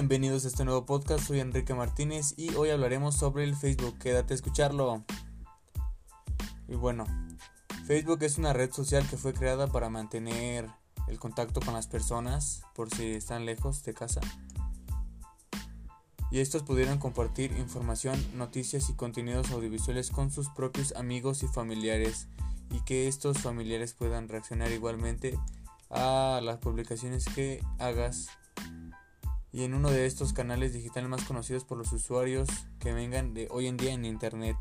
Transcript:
Bienvenidos a este nuevo podcast, soy Enrique Martínez y hoy hablaremos sobre el Facebook, quédate a escucharlo. Y bueno, Facebook es una red social que fue creada para mantener el contacto con las personas por si están lejos de casa. Y estos pudieron compartir información, noticias y contenidos audiovisuales con sus propios amigos y familiares y que estos familiares puedan reaccionar igualmente a las publicaciones que hagas y en uno de estos canales digitales más conocidos por los usuarios que vengan de hoy en día en internet.